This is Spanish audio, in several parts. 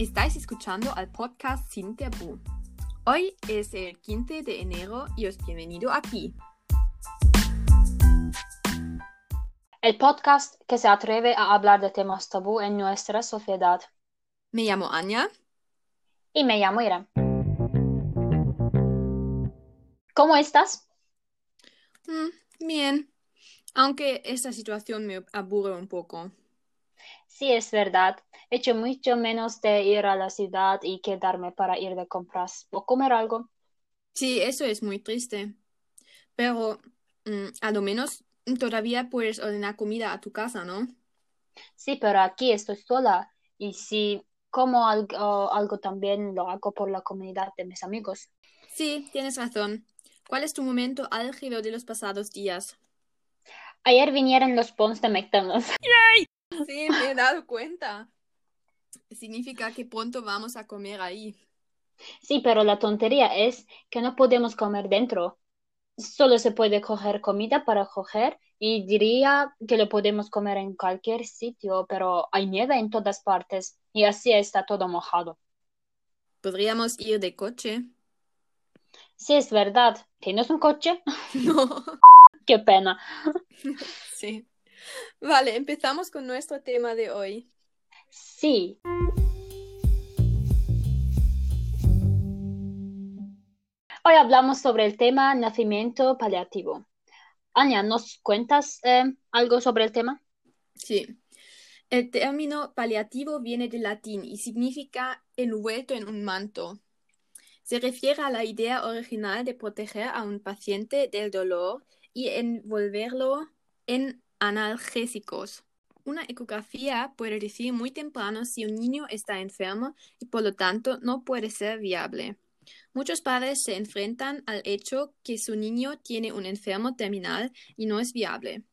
Estáis escuchando al podcast Sin Tabú. Hoy es el 15 de enero y os bienvenido aquí. El podcast que se atreve a hablar de temas tabú en nuestra sociedad. Me llamo Anya. Y me llamo Ira. ¿Cómo estás? Mm, bien, aunque esta situación me aburre un poco. Sí, es verdad. Echo mucho menos de ir a la ciudad y quedarme para ir de compras o comer algo. Sí, eso es muy triste. Pero mm, a lo menos todavía puedes ordenar comida a tu casa, ¿no? Sí, pero aquí estoy sola y si como algo, algo también lo hago por la comunidad de mis amigos. Sí, tienes razón. ¿Cuál es tu momento álgido de los pasados días? Ayer vinieron los pons de McDonald's. Sí, me he dado cuenta. Significa que pronto vamos a comer ahí. Sí, pero la tontería es que no podemos comer dentro. Solo se puede coger comida para coger y diría que lo podemos comer en cualquier sitio, pero hay nieve en todas partes y así está todo mojado. Podríamos ir de coche. Sí, es verdad. ¿Tienes un coche? No. Qué pena. Sí. Vale, empezamos con nuestro tema de hoy. Sí. Hoy hablamos sobre el tema nacimiento paliativo. Anya, ¿nos cuentas eh, algo sobre el tema? Sí. El término paliativo viene del latín y significa envuelto en un manto. Se refiere a la idea original de proteger a un paciente del dolor y envolverlo en analgésicos. Una ecografía puede decir muy temprano si un niño está enfermo y por lo tanto no puede ser viable. Muchos padres se enfrentan al hecho que su niño tiene un enfermo terminal y no es viable.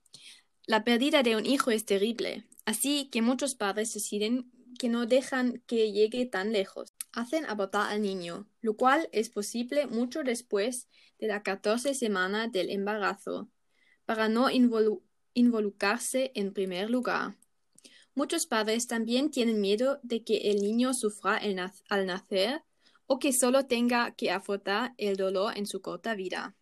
La pérdida de un hijo es terrible, así que muchos padres deciden que no dejan que llegue tan lejos. Hacen abortar al niño, lo cual es posible mucho después de la 14 semana del embarazo, para no involucrarse en primer lugar. Muchos padres también tienen miedo de que el niño sufra al nacer o que solo tenga que afrontar el dolor en su corta vida.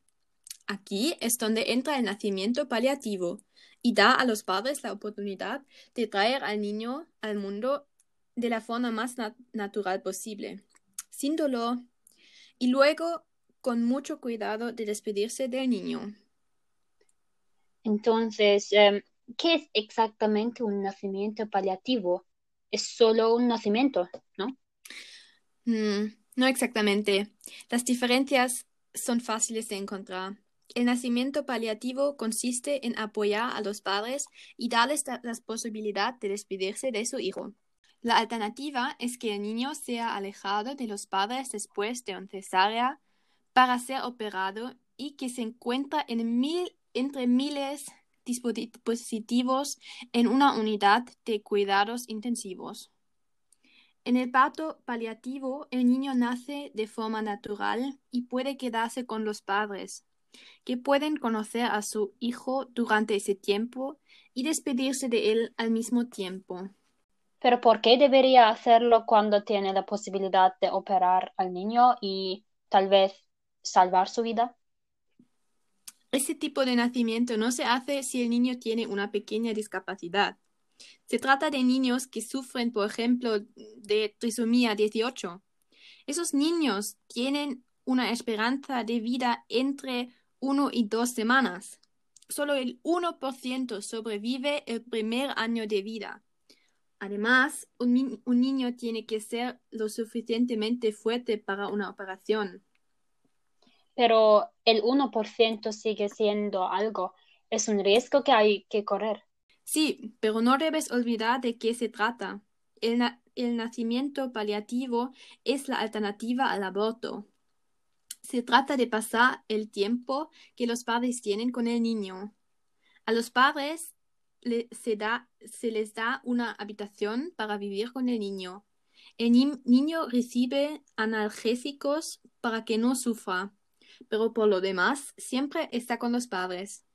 Aquí es donde entra el nacimiento paliativo y da a los padres la oportunidad de traer al niño al mundo de la forma más natural posible, sin dolor, y luego con mucho cuidado de despedirse del niño. Entonces, em, ¿qué es exactamente un nacimiento paliativo? Es solo un nacimiento, ¿no? Mm, no exactamente. Las diferencias son fáciles de encontrar. El nacimiento paliativo consiste en apoyar a los padres y darles la, posibilidad de despedirse de su hijo. La alternativa es que el niño sea alejado de los padres después de una cesárea para ser operado y que se encuentra en mil, entre miles dispositivos en una unidad de cuidados intensivos. En el parto paliativo, el niño nace de forma natural y puede quedarse con los padres, que pueden conocer a su hijo durante ese tiempo y despedirse de él al mismo tiempo. Pero ¿por qué debería hacerlo cuando tiene la posibilidad de operar al niño y tal vez salvar su vida? Este tipo de nacimiento no se hace si el niño tiene una pequeña discapacidad. Se trata de niños que sufren, por ejemplo, de trisomía 18. Esos niños tienen una esperanza de vida entre 1 y 2 semanas. Solo el 1% sobrevive el primer año de vida. Además, un, un, niño tiene que ser lo suficientemente fuerte para una operación. Pero el 1% sigue siendo algo. Es un riesgo que hay que correr. Sí, pero no debes olvidar de qué se trata. El, el nacimiento paliativo es la alternativa al aborto. Se trata de pasar el tiempo que los padres tienen con el niño. A los padres se, da, se, les da una habitación para vivir con el niño. El ni niño recibe analgésicos para que no sufra, pero por lo demás siempre está con los padres.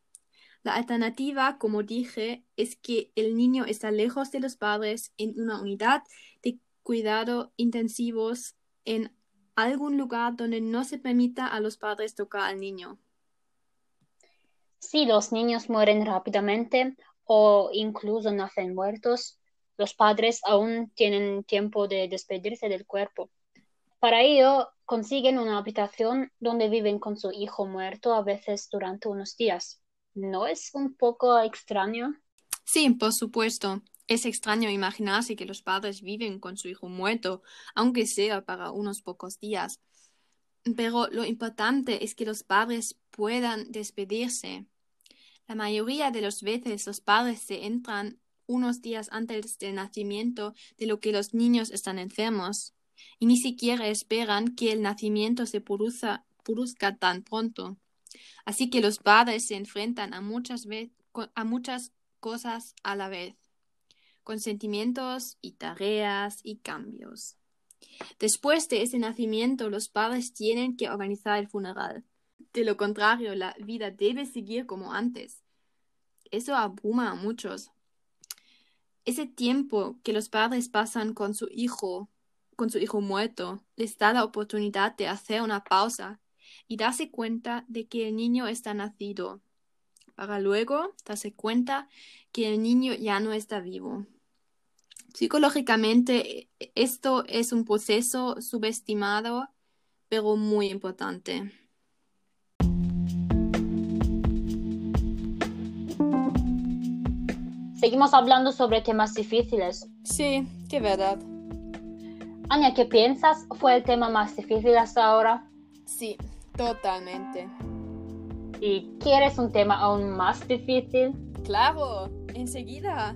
La alternativa, como dije, es que el niño está lejos de los padres en una unidad de cuidado intensivos en algún lugar donde no se permita a los padres tocar al niño. Si los niños mueren rápidamente o incluso nacen muertos, los padres aún tienen tiempo de despedirse del cuerpo. Para ello, consiguen una habitación donde viven con su hijo muerto a veces durante unos días. ¿No es un poco extraño? Sí, por supuesto. Es extraño imaginarse que los padres viven con su hijo muerto, aunque sea para unos pocos días. Pero lo importante es que los padres puedan despedirse. La mayoría de las veces los padres se entran unos días antes del nacimiento de lo que los niños están enfermos, y ni siquiera esperan que el nacimiento se produzca, tan pronto. Así que los padres se enfrentan a muchas, a muchas cosas a la vez con sentimientos y tareas y cambios. Después de ese nacimiento, los padres tienen que organizar el funeral. De lo contrario, la vida debe seguir como antes. Eso abruma a muchos. Ese tiempo que los padres pasan con su hijo, con su hijo muerto, les da la oportunidad de hacer una pausa y darse cuenta de que el niño está nacido, para luego darse cuenta que el niño ya no está vivo. Psicológicamente, esto es un proceso subestimado, pero muy importante. Seguimos hablando sobre temas difíciles. Sí, qué verdad. Anya, ¿qué piensas? ¿Fue el tema más difícil hasta ahora? Sí, totalmente. ¿Y quieres un tema aún más difícil? Claro, enseguida.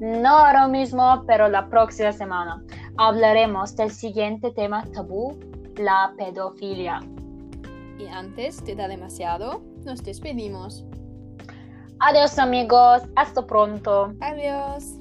No ahora mismo, pero la próxima semana hablaremos del siguiente tema tabú, la pedofilia. Y antes de dar demasiado, nos despedimos. Adiós amigos, hasta pronto. Adiós.